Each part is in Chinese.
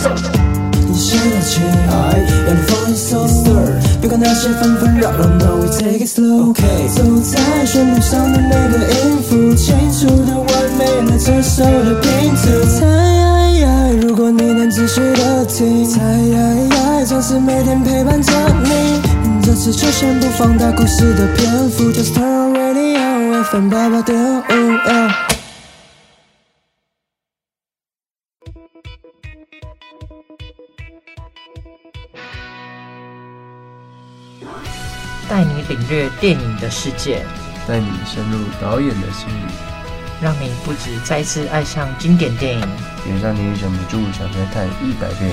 现在起，让你放松，别管那些纷纷扰扰，No we take it slow。走在旋律上的每个音符，清楚的完美了这首的拼图。猜，如果你能仔细的听，猜，总是每天陪伴着你。这次就先不放大故事的篇幅，Just turn on radio FM 八八点五。领略电影的世界，带你深入导演的心里，让你不止再次爱上经典电影，也让你忍不住想再看一百遍。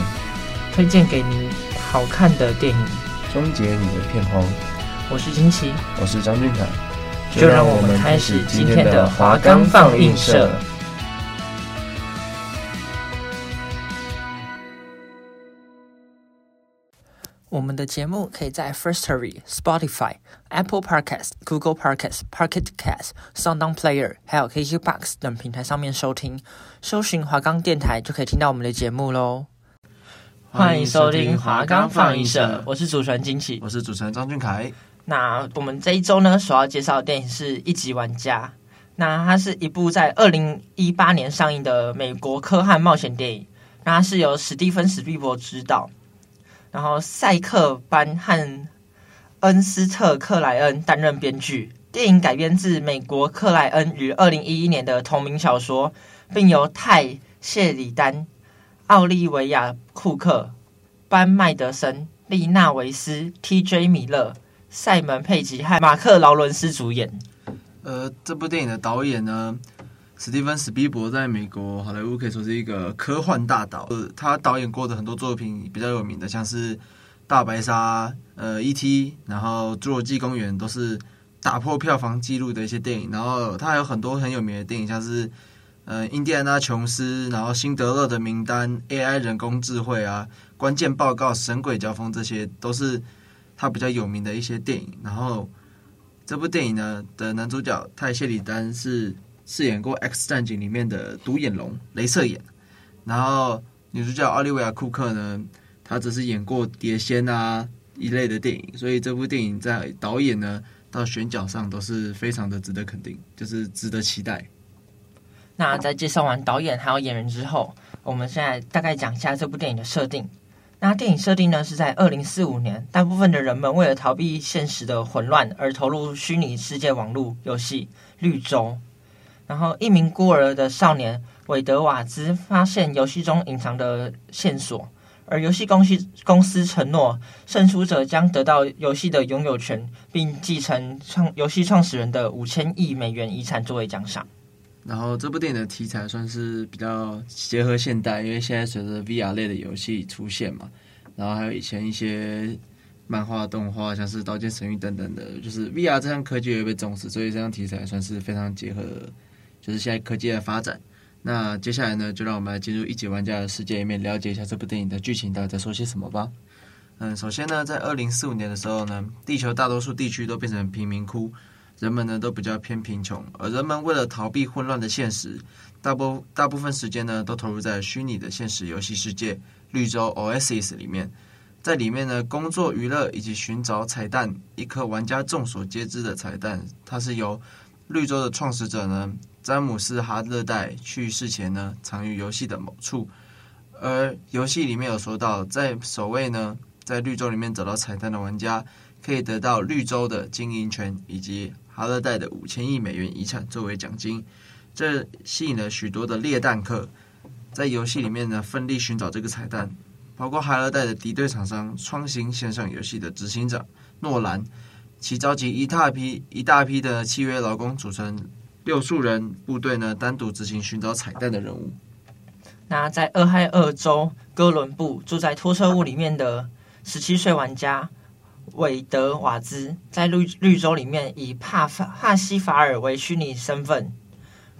推荐给你好看的电影，终结你的片荒。我是金奇，我是张俊凯，就让我们开始今天的华冈放映社。我们的节目可以在 Firstory、Spotify、Apple Podcast、Google Podcast、Pocket Cast、SoundOn Player，还有 KKBOX 等平台上面收听。搜寻华冈电台就可以听到我们的节目喽。欢迎收听华冈放映社，我是主持人金奇，我是主持人张俊凯。那我们这一周呢，所要介绍的电影是一级玩家。那它是一部在二零一八年上映的美国科幻冒险电影。那它是由史蒂芬·史匹柏执导。然后，赛克班和恩斯特·克莱恩担任编剧。电影改编自美国克莱恩于二零一一年的同名小说，并由泰·谢里丹、奥利维亚·库克、班·麦德森、丽娜·维斯、T.J. 米勒、赛门·佩吉和马克·劳伦斯主演。呃，这部电影的导演呢？史蒂芬·史匹柏在美国好莱坞可以说是一个科幻大导，呃，他导演过的很多作品比较有名的，像是《大白鲨》、呃，《E.T.》，然后《侏罗纪公园》都是打破票房纪录的一些电影。然后他还有很多很有名的电影，像是呃《印第安纳琼斯》，然后《辛德勒的名单》、AI 人工智慧啊，《关键报告》、《神鬼交锋》，这些都是他比较有名的一些电影。然后这部电影呢的男主角泰谢里丹是。饰演过《X 战警》里面的独眼龙镭射眼，然后女主角奥利维亚·库克呢，她则是演过《碟仙》啊一类的电影，所以这部电影在导演呢到选角上都是非常的值得肯定，就是值得期待。那在介绍完导演还有演员之后，我们现在大概讲一下这部电影的设定。那电影设定呢是在二零四五年，大部分的人们为了逃避现实的混乱而投入虚拟世界网络游戏《绿洲》。然后，一名孤儿的少年韦德瓦兹发现游戏中隐藏的线索，而游戏公司公司承诺，胜出者将得到游戏的拥有权，并继承创游戏创始人的五千亿美元遗产作为奖赏。然后，这部电影的题材算是比较结合现代，因为现在随着 VR 类的游戏出现嘛，然后还有以前一些漫画、动画，像是《刀剑神域》等等的，就是 VR 这项科技也被重视，所以这项题材算是非常结合。就是现在科技的发展，那接下来呢，就让我们来进入一级玩家的世界里面，了解一下这部电影的剧情到底在说些什么吧。嗯，首先呢，在二零四五年的时候呢，地球大多数地区都变成贫民窟，人们呢都比较偏贫穷，而人们为了逃避混乱的现实，大部大部分时间呢都投入在虚拟的现实游戏世界绿洲 Oasis 里面，在里面呢工作、娱乐以及寻找彩蛋，一颗玩家众所皆知的彩蛋，它是由绿洲的创始者呢。詹姆斯·哈勒代去世前呢，藏于游戏的某处。而游戏里面有说到，在首位呢，在绿洲里面找到彩蛋的玩家，可以得到绿洲的经营权以及哈勒代的五千亿美元遗产作为奖金。这吸引了许多的猎蛋客，在游戏里面呢，奋力寻找这个彩蛋。包括哈勒代的敌对厂商创新线上游戏的执行长诺兰，其召集一大批一大批的契约劳工组成。六数人部队呢，单独执行寻找彩蛋的任务。那在俄亥俄州哥伦布住在拖车屋里面的十七岁玩家韦德瓦兹，在绿绿洲里面以帕法帕西法尔为虚拟身份，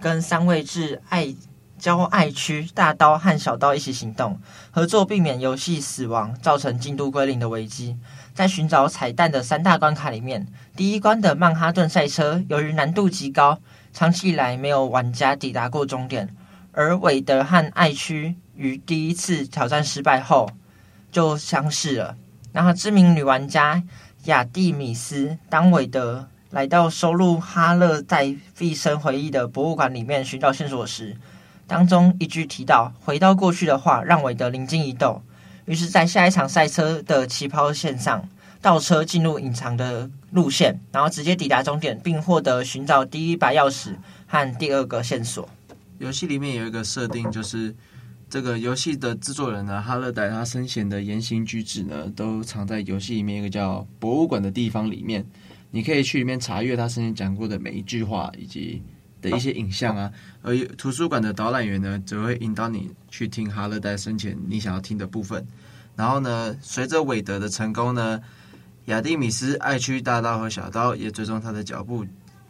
跟三位至爱郊爱区大刀和小刀一起行动，合作避免游戏死亡造成进度归零的危机。在寻找彩蛋的三大关卡里面，第一关的曼哈顿赛车，由于难度极高。长期以来没有玩家抵达过终点，而韦德和爱区于第一次挑战失败后就相识了。然后，知名女玩家亚蒂米斯当韦德来到收录哈勒在毕生回忆的博物馆里面寻找线索时，当中一句提到“回到过去”的话，让韦德灵机一动。于是，在下一场赛车的起跑线上，倒车进入隐藏的路线，然后直接抵达终点，并获得寻找第一把钥匙和第二个线索。游戏里面有一个设定，就是这个游戏的制作人呢，哈勒代他生前的言行举止呢，都藏在游戏里面一个叫博物馆的地方里面。你可以去里面查阅他生前讲过的每一句话以及的一些影像啊。而图书馆的导览员呢，则会引导你去听哈勒代生前你想要听的部分。然后呢，随着韦德的成功呢，亚蒂米斯爱区大刀和小刀也追踪他的脚步，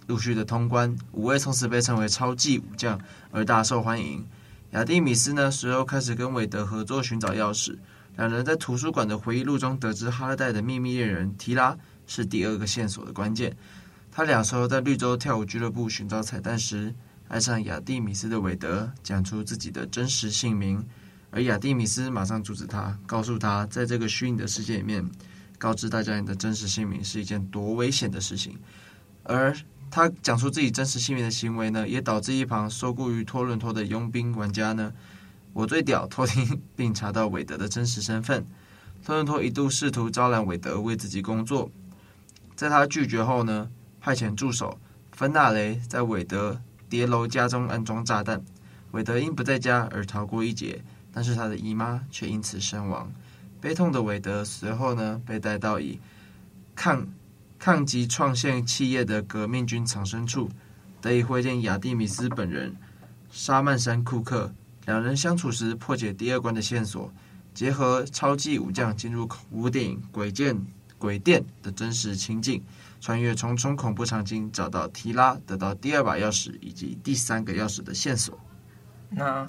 陆续的通关。五位从此被称为超级武将而大受欢迎。亚蒂米斯呢，随后开始跟韦德合作寻找钥匙。两人在图书馆的回忆录中得知，哈勒代的秘密恋人提拉是第二个线索的关键。他俩随后在绿洲跳舞俱乐部寻找彩蛋时，爱上亚蒂米斯的韦德讲出自己的真实姓名。而亚蒂米斯马上阻止他，告诉他，在这个虚拟的世界里面，告知大家你的真实姓名是一件多危险的事情。而他讲出自己真实姓名的行为呢，也导致一旁受雇于托伦托的佣兵玩家呢，我最屌，偷听并查到韦德的真实身份。托伦托一度试图招揽韦德为自己工作，在他拒绝后呢，派遣助手芬纳雷在韦德叠楼家中安装炸弹，韦德因不在家而逃过一劫。但是他的姨妈却因此身亡，悲痛的韦德随后呢，被带到以抗抗击创线企业的革命军藏身处，得以会见亚蒂米斯本人沙曼山库克。两人相处时破解第二关的线索，结合超级武将进入恐怖电影《鬼剑鬼店》的真实情境，穿越重重恐怖场景，找到提拉，得到第二把钥匙以及第三个钥匙的线索。那。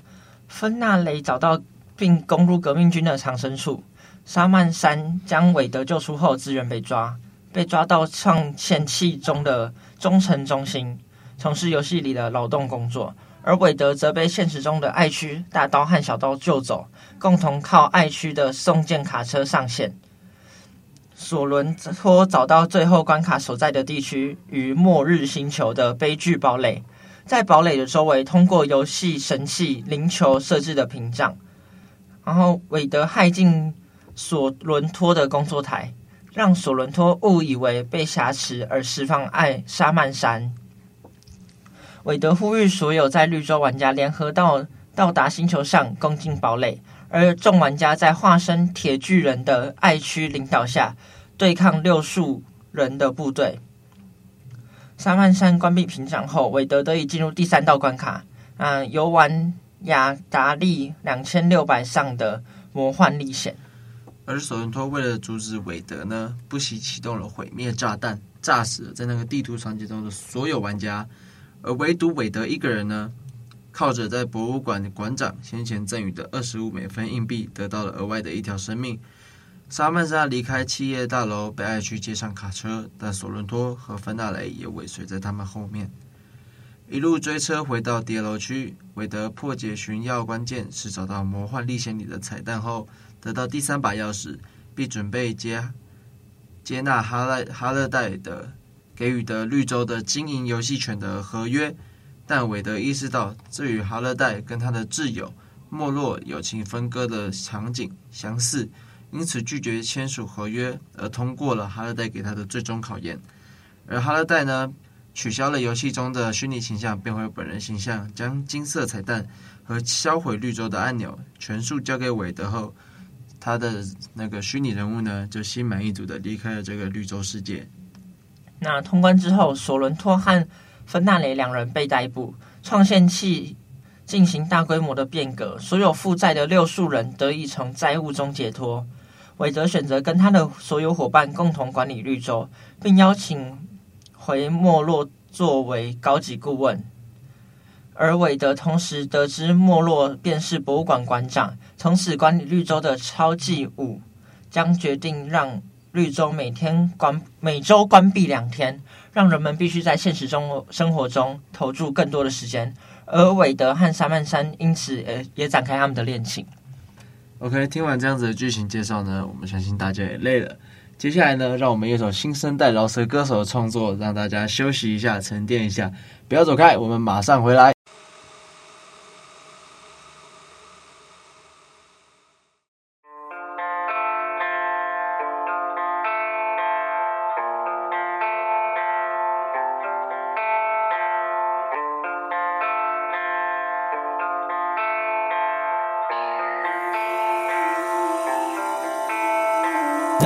芬纳雷找到并攻入革命军的藏身处，沙曼山将韦德救出后，自愿被抓，被抓到创线器中的中城中心，从事游戏里的劳动工作。而韦德则被现实中的爱区大刀和小刀救走，共同靠爱区的送件卡车上线。索伦托找到最后关卡所在的地区与末日星球的悲剧堡垒。在堡垒的周围，通过游戏神器灵球设置的屏障，然后韦德害进索伦托的工作台，让索伦托误以为被挟持而释放爱沙曼山。韦德呼吁所有在绿洲玩家联合到到达星球上攻进堡垒，而众玩家在化身铁巨人的爱区领导下对抗六树人的部队。沙曼山关闭屏障后，韦德得以进入第三道关卡。嗯，游玩雅达利两千六百上的魔幻历险。而索伦托为了阻止韦德呢，不惜启动了毁灭炸弹，炸死了在那个地图场景中的所有玩家。而唯独韦德一个人呢，靠着在博物馆馆长先前赠予的二十五美分硬币，得到了额外的一条生命。沙曼莎离开企业大楼，被爱区接上卡车，但索伦托和芬纳雷也尾随在他们后面，一路追车回到叠楼区。韦德破解寻要关键是找到魔幻历险里的彩蛋后，得到第三把钥匙，并准备接接纳哈勒哈勒代的给予的绿洲的经营游戏权的合约。但韦德意识到，这与哈勒代跟他的挚友没落友情分割的场景相似。因此拒绝签署合约，而通过了哈勒代给他的最终考验。而哈勒代呢，取消了游戏中的虚拟形象，变回本人形象，将金色彩蛋和销毁绿洲的按钮全数交给韦德后，他的那个虚拟人物呢，就心满意足的离开了这个绿洲世界。那通关之后，索伦托和芬纳雷两人被逮捕，创线器进行大规模的变革，所有负债的六数人得以从债务中解脱。韦德选择跟他的所有伙伴共同管理绿洲，并邀请回没落作为高级顾问。而韦德同时得知没落便是博物馆馆长，从此管理绿洲的超级五将决定让绿洲每天关每周关闭两天，让人们必须在现实中生活中投注更多的时间。而韦德和沙曼珊因此也也展开他们的恋情。OK，听完这样子的剧情介绍呢，我们相信大家也累了。接下来呢，让我们一首新生代饶舌歌手的创作，让大家休息一下，沉淀一下。不要走开，我们马上回来。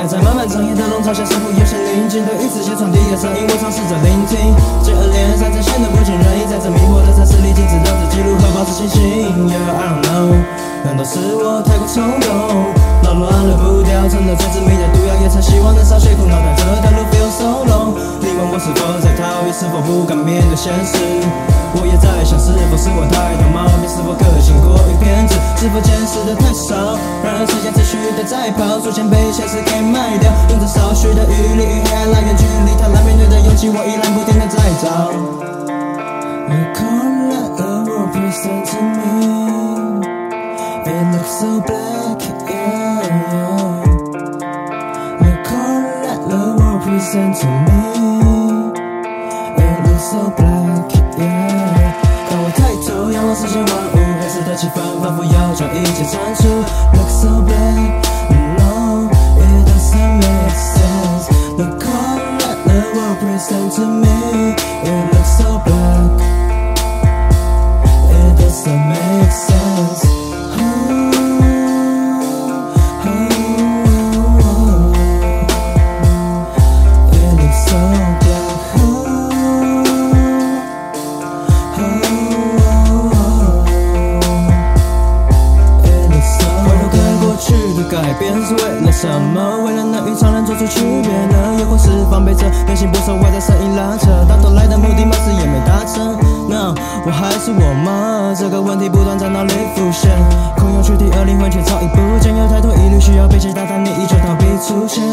在漫漫长夜的笼罩下，似乎有些宁静对于自己传递的声音，我尝试着聆听。接二连三，才显得不尽人意，在这迷惑的城市里，坚持着自己如何保持清醒。Yeah, I don't know，难道是我太过冲动，扰乱了步调，成了最致命的毒药，也曾希望能少些苦恼，但这条路 feel so long。你问我是否在逃避，是否不敢面对现实？我也在想，是否是我太多毛病，是否个性过于偏执，是否见识的太少？然而时间持续的在跑，逐渐被现实给卖掉。用着少许的余力与黑暗来远距离，坦然面对什么？为了能与常人做出区别，那又或是防备着内心不受外在声音拉扯，到头来的目的貌似也没达成 No, 我还是我吗？这个问题不断在脑里浮现，空有躯体而灵魂却早已不见，有太多疑虑需要被解答，但你依旧逃避出现。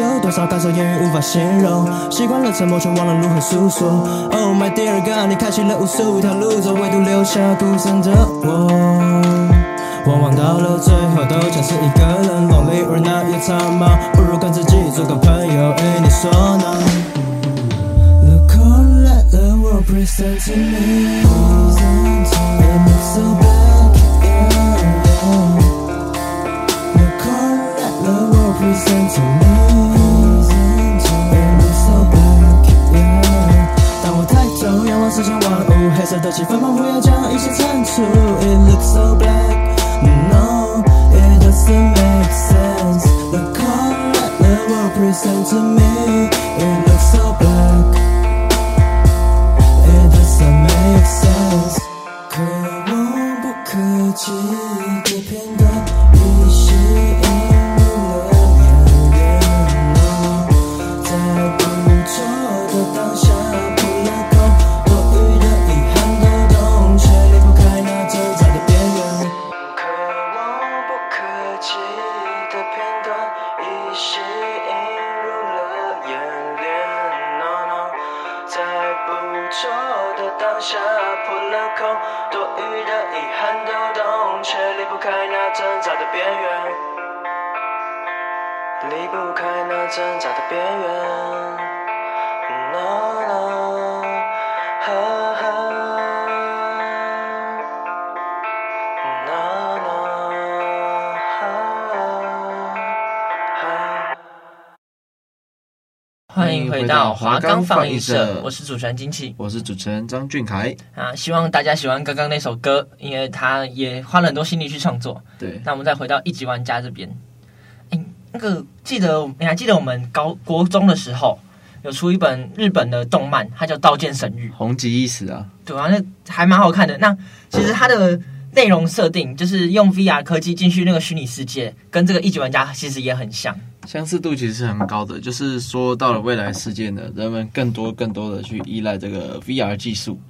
有多少感受言语无法形容，习惯了沉默却忘了如何诉说。Oh my dear God，你开启了无数条路走，唯独留下孤身的我。往往到了最后都像是一个人，lonely or not 也苍茫，不如跟自己做个朋友。哎，你说呢？Present to me, it looks so black, yeah, yeah. Look all that the world present to me, it looks so black, yeah. 当我抬头仰望世间万物，黑色的气氛仿佛要将一切铲除。It looks so black, 欢迎回到华冈放映社，我是主持人金奇，我是主持人张俊凯。啊，希望大家喜欢刚刚那首歌，因为他也花了很多心力去创作。对，那我们再回到一级玩家这边，哎，那个记得你还记得我们高国中的时候有出一本日本的动漫，它叫《刀剑神域》，红极一时啊，对啊，那还蛮好看的。那其实它的内容设定就是用 VR 科技进去那个虚拟世界，跟这个一级玩家其实也很像。相似度其实是很高的，就是说到了未来世界呢，人们更多更多的去依赖这个 VR 技术，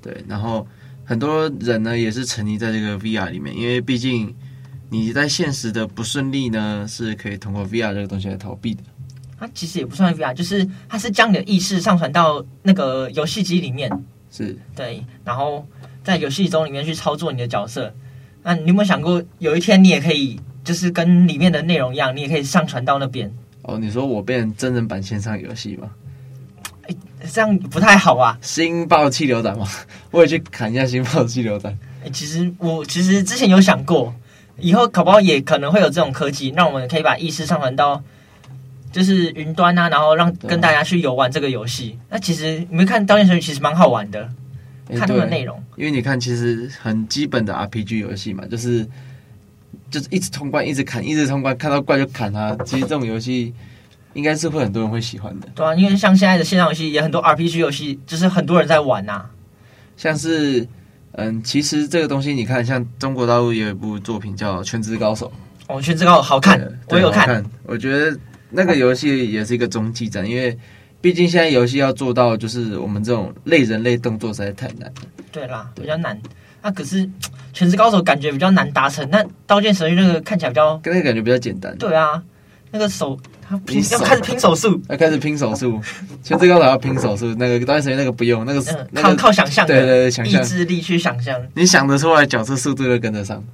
对，然后很多人呢也是沉溺在这个 VR 里面，因为毕竟你在现实的不顺利呢，是可以通过 VR 这个东西来逃避的。它其实也不算 VR，就是它是将你的意识上传到那个游戏机里面，是，对，然后在游戏中里面去操作你的角色。那你有没有想过，有一天你也可以，就是跟里面的内容一样，你也可以上传到那边？哦，你说我变真人版线上游戏吗？哎，这样不太好啊！星爆气流弹吗？我也去砍一下星爆气流弹。哎，其实我其实之前有想过，以后搞不好也可能会有这种科技，让我们可以把意识上传到就是云端啊，然后让跟大家去游玩这个游戏。那其实你们看《刀剑神域》其实蛮好玩的。看他们的内容，因为你看，其实很基本的 RPG 游戏嘛，就是就是一直通关，一直砍，一直通关，看到怪就砍它。其实这种游戏应该是会很多人会喜欢的。对啊，因为像现在的线上游戏也很多 RPG 游戏，就是很多人在玩呐、啊。像是嗯，其实这个东西你看，像中国大陆也有一部作品叫《全职高手》。哦，《全职高手》好看，我有看。我觉得那个游戏也是一个终极战，因为。毕竟现在游戏要做到就是我们这种类人类动作实在太难了。对啦，比较难。那、啊、可是全职高手感觉比较难达成，那刀剑神域那个看起来比较，跟那个感觉比较简单。对啊，那个手他拼要开始拼手速，要开始拼手速。全职高手要拼手速，那个刀剑神域那个不用，那个、嗯、那个、靠靠想象，对对对，想象意志力去想象。你想得出来，角色速度就跟得上。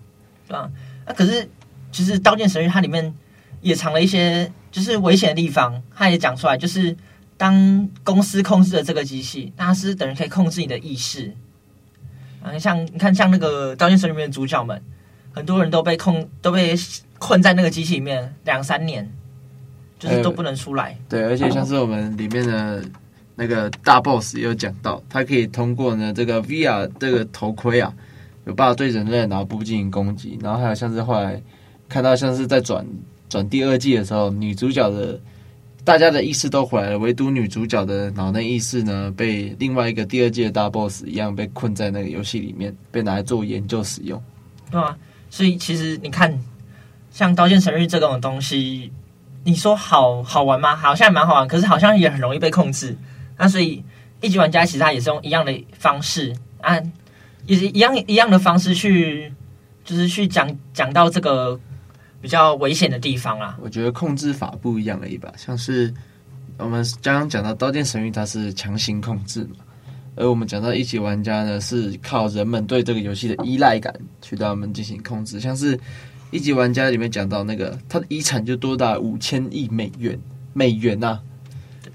对啊，那、啊、可是其实刀剑神域它里面也藏了一些就是危险的地方，它也讲出来就是。当公司控制了这个机器，那它是等于可以控制你的意识。啊，像你看，像那个《刀剑神域》里面的主角们，很多人都被控，都被困在那个机器里面两三年，就是都不能出来。对，而且像是我们里面的那个大 boss 也有讲到，他可以通过呢这个 VR 这个头盔啊，有办法对人类脑部进行攻击。然后还有像是后来看到像是在转转第二季的时候，女主角的。大家的意识都回来了，唯独女主角的脑内意识呢，被另外一个第二季的大 boss 一样被困在那个游戏里面，被拿来做研究使用。对啊，所以其实你看，像《刀剑神域》这种东西，你说好好玩吗？好像蛮好玩，可是好像也很容易被控制。那所以一级玩家其实他也是用一样的方式，啊，也是一样一样的方式去，就是去讲讲到这个。比较危险的地方啊，我觉得控制法不一样而已吧。像是我们刚刚讲到《刀剑神域》，它是强行控制嘛，而我们讲到一级玩家呢，是靠人们对这个游戏的依赖感去对他们进行控制。像是一级玩家里面讲到那个，他的遗产就多达五千亿美元，美元呐、啊。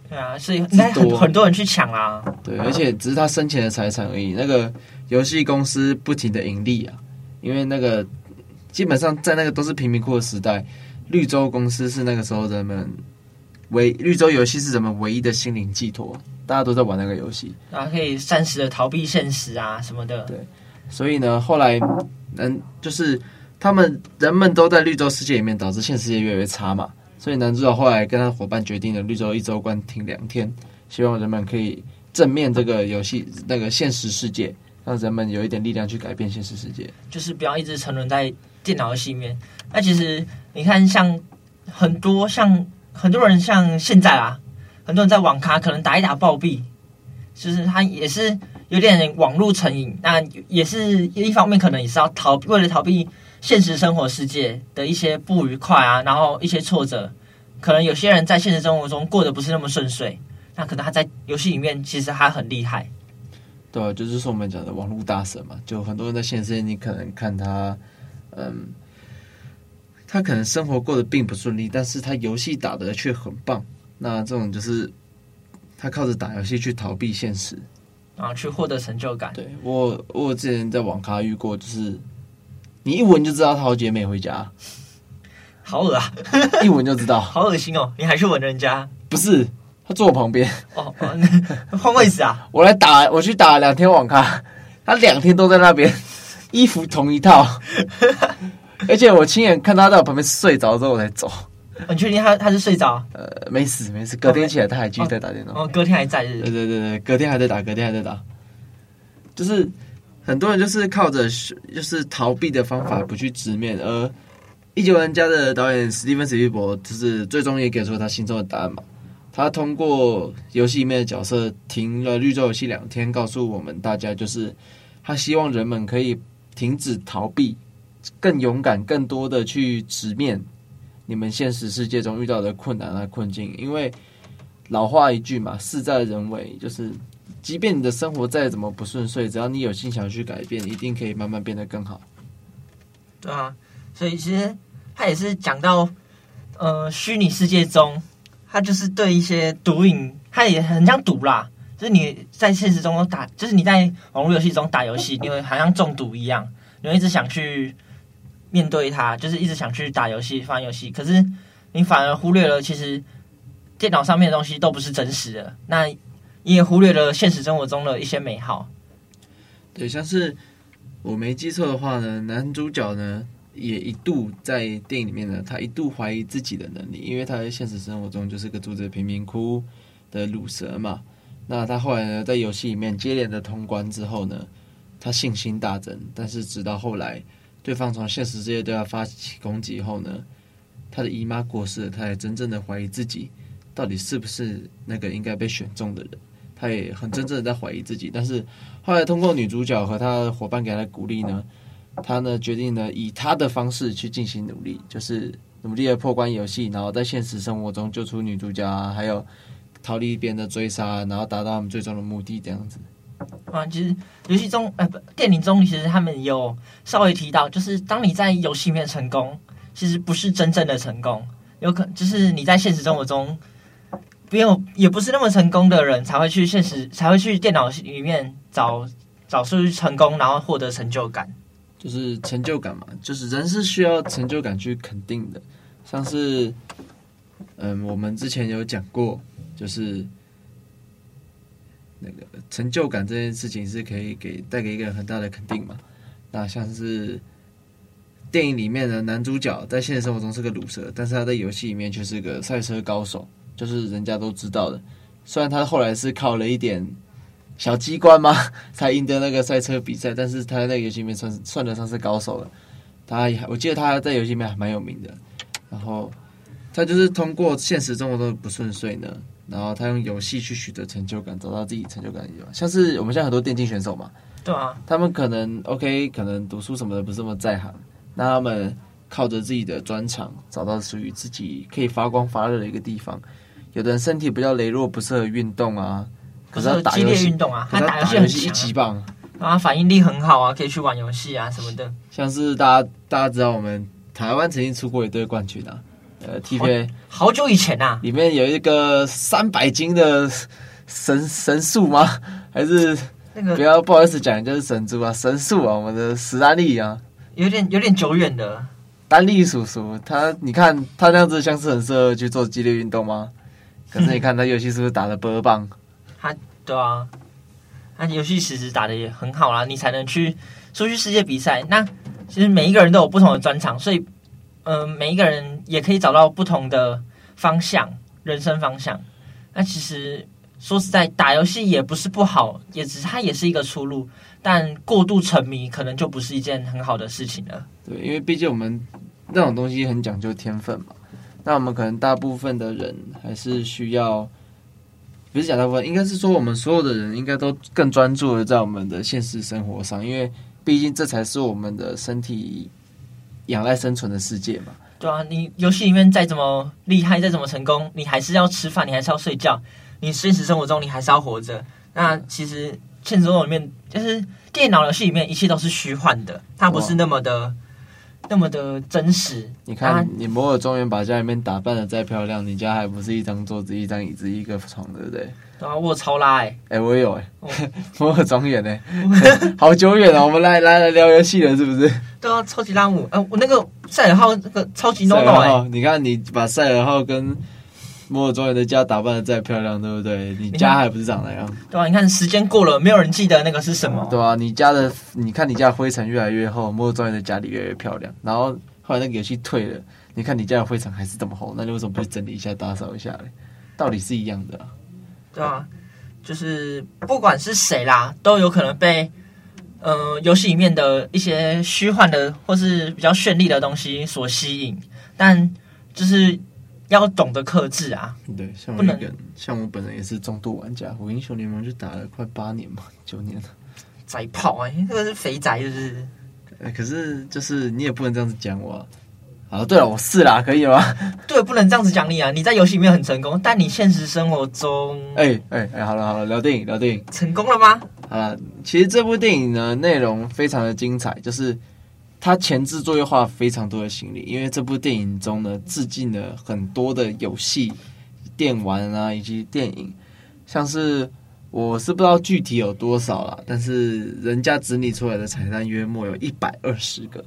对啊，所以应该很很多人去抢啊。对，而且只是他生前的财产而已。那个游戏公司不停的盈利啊，因为那个。基本上在那个都是贫民窟的时代，绿洲公司是那个时候人们唯绿洲游戏是人们唯一的心灵寄托，大家都在玩那个游戏，然后可以暂时的逃避现实啊什么的。对，所以呢，后来嗯，就是他们人们都在绿洲世界里面，导致现实世界越来越差嘛。所以男主角后来跟他伙伴决定了绿洲一周关停两天，希望人们可以正面这个游戏那个现实世界，让人们有一点力量去改变现实世界，就是不要一直沉沦在。电脑游戏里面，那其实你看，像很多像很多人，像现在啊，很多人在网咖可能打一打暴毙，就是他也是有点网络成瘾。那也是一方面，可能也是要逃，为了逃避现实生活世界的一些不愉快啊，然后一些挫折。可能有些人在现实生活中过得不是那么顺遂，那可能他在游戏里面其实还很厉害。对，就是说我们讲的网络大神嘛，就很多人在现实，你可能看他。嗯，他可能生活过得并不顺利，但是他游戏打的却很棒。那这种就是他靠着打游戏去逃避现实，啊，去获得成就感。对，我，我之前在网咖遇过，就是你一闻就知道他好姐妹回家，好恶啊！一闻就知道，好恶心哦！你还去闻人家？不是，他坐我旁边。哦，换位置啊！我来打，我去打两天网咖，他两天都在那边。衣服同一套，而且我亲眼看他在我旁边睡着之后我才走。你确定他他是睡着？呃，没死没死，隔天起来他还继续在打电脑。哦，隔天还在是？对对对对，隔天还在打，隔天还在打。就是很多人就是靠着就是逃避的方法不去直面，而一九玩家的导演史蒂芬史蒂博就是最终也给出了他心中的答案嘛。他通过游戏里面的角色停了绿洲游戏两天，告诉我们大家就是他希望人们可以。停止逃避，更勇敢、更多的去直面你们现实世界中遇到的困难和困境。因为老话一句嘛，“事在人为”，就是即便你的生活再怎么不顺遂，只要你有心想去改变，一定可以慢慢变得更好。对啊，所以其实他也是讲到，呃，虚拟世界中，他就是对一些毒瘾，他也很像赌啦。就是你在现实中打，就是你在网络游戏中打游戏，你会好像中毒一样，你会一直想去面对它，就是一直想去打游戏、玩游戏。可是你反而忽略了，其实电脑上面的东西都不是真实的。那你也忽略了现实生活中的一些美好。对，像是我没记错的话呢，男主角呢也一度在电影里面呢，他一度怀疑自己的能力，因为他在现实生活中就是个住着贫民窟的鲁蛇嘛。那他后来呢，在游戏里面接连的通关之后呢，他信心大增。但是直到后来，对方从现实世界对他发起攻击后呢，他的姨妈过世了，他才真正的怀疑自己到底是不是那个应该被选中的人。他也很真正的在怀疑自己。但是后来通过女主角和他的伙伴给他的鼓励呢，他呢决定呢以他的方式去进行努力，就是努力的破关游戏，然后在现实生活中救出女主角啊，还有。逃离别人的追杀，然后达到他们最终的目的，这样子。啊，其实游戏中，呃，不，电影中，其实他们有稍微提到，就是当你在游戏里面成功，其实不是真正的成功，有可就是你在现实生活中，没有，也不是那么成功的人才会去现实，才会去电脑里面找找出成功，然后获得成就感。就是成就感嘛，就是人是需要成就感去肯定的，像是，嗯，我们之前有讲过。就是那个成就感这件事情是可以给带给一个很大的肯定嘛。那像是电影里面的男主角在现实生活中是个鲁蛇，但是他在游戏里面却是个赛车高手，就是人家都知道的。虽然他后来是靠了一点小机关嘛，才赢得那个赛车比赛，但是他在那个游戏里面算算得上是高手了。他我记得他在游戏里面还蛮有名的。然后他就是通过现实生活中的不顺遂呢。然后他用游戏去取得成就感，找到自己成就感的地方，像是我们现在很多电竞选手嘛，对啊，他们可能 OK，可能读书什么的不是那么在行，那他们靠着自己的专长，找到属于自己可以发光发热的一个地方。有的人身体比较羸弱，不适合运动啊，可是他打游戏运动啊，他打游戏很强，一级棒，啊，反应力很好啊，可以去玩游戏啊什么的。像是大家大家知道，我们台湾曾经出过一队冠军啊。呃，TPA 好，好久以前呐、啊，里面有一个三百斤的神神树吗？还是那个不要不好意思讲，就是神猪啊，神树啊，我们的史丹利啊，有点有点久远的丹利叔叔，他你看他那样子像是很适合去做激烈运动吗？可是你看他游戏是不是打得倍儿棒？他对啊，他游戏其实打的也很好啦，你才能去出去世界比赛。那其实每一个人都有不同的专长，所以。嗯、每一个人也可以找到不同的方向，人生方向。那其实说实在，打游戏也不是不好，也只是它也是一个出路。但过度沉迷可能就不是一件很好的事情了。对，因为毕竟我们那种东西很讲究天分嘛。那我们可能大部分的人还是需要，不是讲大部分，应该是说我们所有的人应该都更专注的在我们的现实生活上，因为毕竟这才是我们的身体。仰赖生存的世界嘛？对啊，你游戏里面再怎么厉害，再怎么成功，你还是要吃饭，你还是要睡觉，你现实生活中你还是要活着。那其实现实生活里面，就是电脑游戏里面一切都是虚幻的，它不是那么的那么的真实。你看，你摩尔庄园把家里面打扮的再漂亮，你家还不是一张桌子、一张椅子、一个床，对不对？对啊，我有超拉哎、欸！哎、欸，我也有哎、欸，摩尔庄园哎，好久远了，我们来来来聊游戏了，是不是？对啊，超级拉姆，呃，我那个赛尔号那个超级 no no 哎，你看你把赛尔号跟摩尔庄园的家打扮的再漂亮，对不对？你家还不是长那样？对啊，你看时间过了，没有人记得那个是什么。对啊，你家的，你看你家的灰尘越来越厚，摩尔庄园的家里越来越漂亮。然后后来那个游戏退了，你看你家的灰尘还是这么厚，那你为什么不去整理一下、打扫一下嘞？道理是一样的啊。对啊。就是不管是谁啦，都有可能被，呃，游戏里面的一些虚幻的或是比较绚丽的东西所吸引，但就是要懂得克制啊。对，像我一个，像我本人也是重度玩家，我英雄联盟就打了快八年嘛，九年了。宅炮哎、欸，这个是肥宅，就是。可是就是你也不能这样子讲我啊。啊，对了，我是啦，可以吗？对，不能这样子讲你啊！你在游戏里面很成功，但你现实生活中，哎哎哎，好了好了，聊电影聊电影，成功了吗？好了，其实这部电影呢，内容非常的精彩，就是它前置作业花了非常多的心力，因为这部电影中呢，致敬了很多的游戏、电玩啊，以及电影，像是我是不知道具体有多少啦，但是人家整理出来的彩蛋约莫有一百二十个，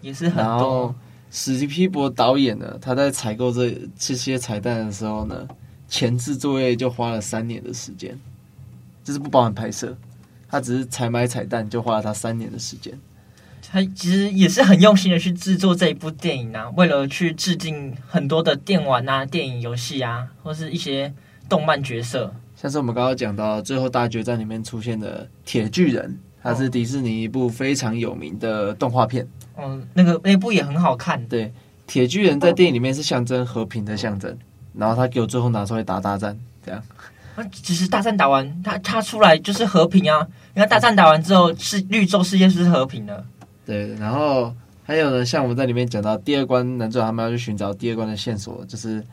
也是很多。史皮博导演呢，他在采购这这些彩蛋的时候呢，前置作业就花了三年的时间，这是不包含拍摄，他只是采买彩蛋就花了他三年的时间。他其实也是很用心的去制作这一部电影啊，为了去致敬很多的电玩啊、电影、游戏啊，或是一些动漫角色，像是我们刚刚讲到最后大决战里面出现的铁巨人，它是迪士尼一部非常有名的动画片。嗯，那个那部也很好看。对，铁巨人在电影里面是象征和平的象征，然后他给我最后拿出来打大战，这样。那，其实大战打完，他他出来就是和平啊。你看大战打完之后，是绿洲世界是和平的。对，然后还有呢，像我们在里面讲到第二关，男主角他们要去寻找第二关的线索，就是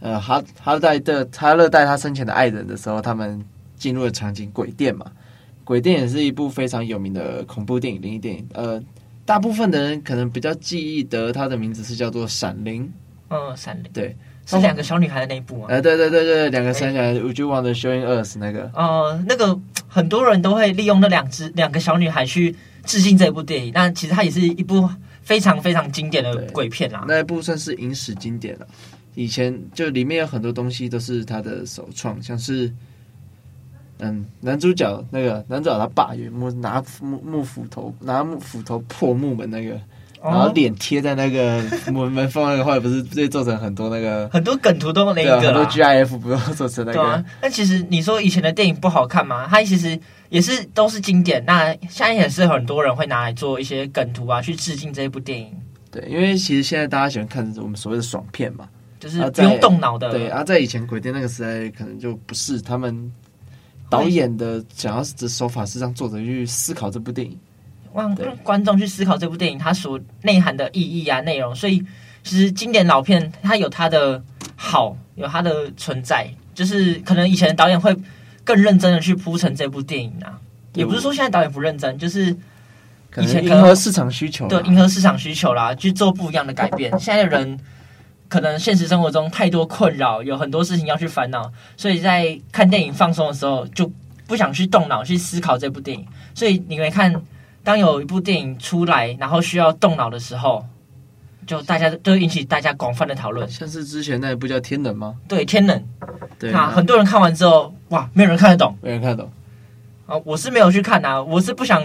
呃哈哈勒带的哈勒带他生前的爱人的时候，他们进入了场景鬼店嘛。鬼店也是一部非常有名的恐怖电影、灵异电影，呃。大部分的人可能比较记忆得他的名字是叫做《闪灵》。嗯，《闪灵》对，是两个小女孩的那一部吗？呃，对对对对，两个小女孩，Would you want to show us 那个？哦、呃，那个很多人都会利用那两只两个小女孩去致敬这部电影，但其实它也是一部非常非常经典的鬼片啦。那一部算是影史经典了。以前就里面有很多东西都是他的首创，像是。嗯，男主角那个男主角他爸有木拿木木斧头拿木斧头破木门那个，然后脸贴在那个 门门缝那个，后来不是被做成很多那个很多梗图都那个，很多 GIF 不用做成那个？啊，但其实你说以前的电影不好看吗？它其实也是都是经典。那现在也是很多人会拿来做一些梗图啊，去致敬这一部电影。对，因为其实现在大家喜欢看我们所谓的爽片嘛，就是不用动脑的。对啊，在以前鬼店那个时代，可能就不是他们。导演的想要的手法是让作者去思考这部电影，让观众去思考这部电影它所内涵的意义啊内容。所以其实经典老片它有它的好，有它的存在，就是可能以前的导演会更认真的去铺陈这部电影啊。也不是说现在导演不认真，就是以前迎合市场需求，对，迎合市场需求啦，去做不一样的改变。现在的人。可能现实生活中太多困扰，有很多事情要去烦恼，所以在看电影放松的时候，就不想去动脑去思考这部电影。所以你会看，当有一部电影出来，然后需要动脑的时候，就大家都引起大家广泛的讨论。像是之前那一部叫《天能》吗？对，《天能》。对，那很多人看完之后，哇，没有人看得懂，没人看得懂。啊，我是没有去看啊，我是不想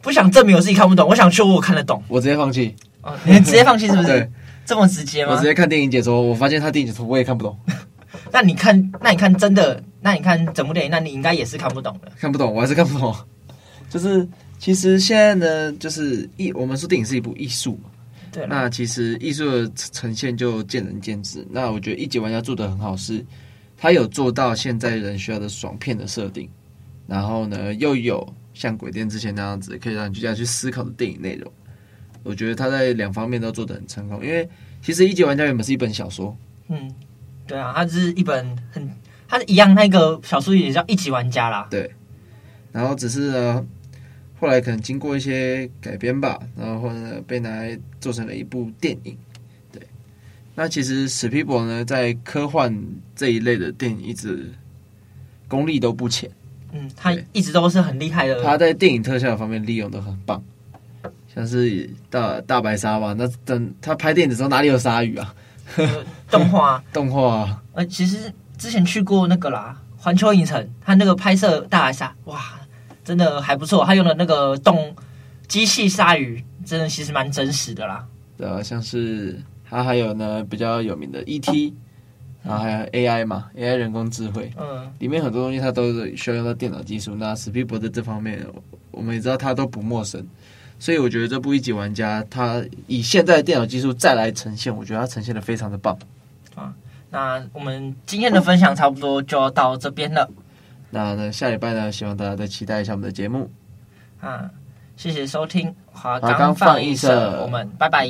不想证明我自己看不懂，我想说我看得懂。我直接放弃。哦，你直接放弃是不是？对。这么直接吗？我直接看电影解说，我发现他电影解说我也看不懂。那你看，那你看真的，那你看整部电影，那你应该也是看不懂的。看不懂，我还是看不懂。就是其实现在呢，就是艺，我们说电影是一部艺术嘛。对。那其实艺术的呈现就见仁见智。那我觉得一级玩家做的很好，是他有做到现在人需要的爽片的设定，然后呢又有像鬼店之前那样子可以让你这样去思考的电影内容。我觉得他在两方面都做得很成功，因为其实《一级玩家》原本是一本小说，嗯，对啊，它是一本很，它是一样那个小说也叫《一级玩家》啦，对，然后只是呢，后来可能经过一些改编吧，然后或者呢被拿来做成了一部电影，对，那其实史皮博呢在科幻这一类的电影一直功力都不浅，嗯，他一直都是很厉害的，他在电影特效方面利用的很棒。像是大大白鲨吧，那等他拍电影的时候哪里有鲨鱼啊？动画，动画。呃，其实之前去过那个啦，环球影城，他那个拍摄大白鲨，哇，真的还不错。他用的那个动机器鲨鱼，真的其实蛮真实的啦。对啊，像是他还有呢比较有名的 E.T.，然后还有 A.I. 嘛，A.I. 人工智慧，嗯，里面很多东西它都是需要用到电脑技术。那史皮博在这方面，我们也知道他都不陌生。所以我觉得这部一级玩家，他以现在的电脑技术再来呈现，我觉得他呈现的非常的棒。啊，那我们今天的分享差不多就要到这边了。那呢，下礼拜呢，希望大家再期待一下我们的节目。啊，谢谢收听华刚放映社，我们拜拜。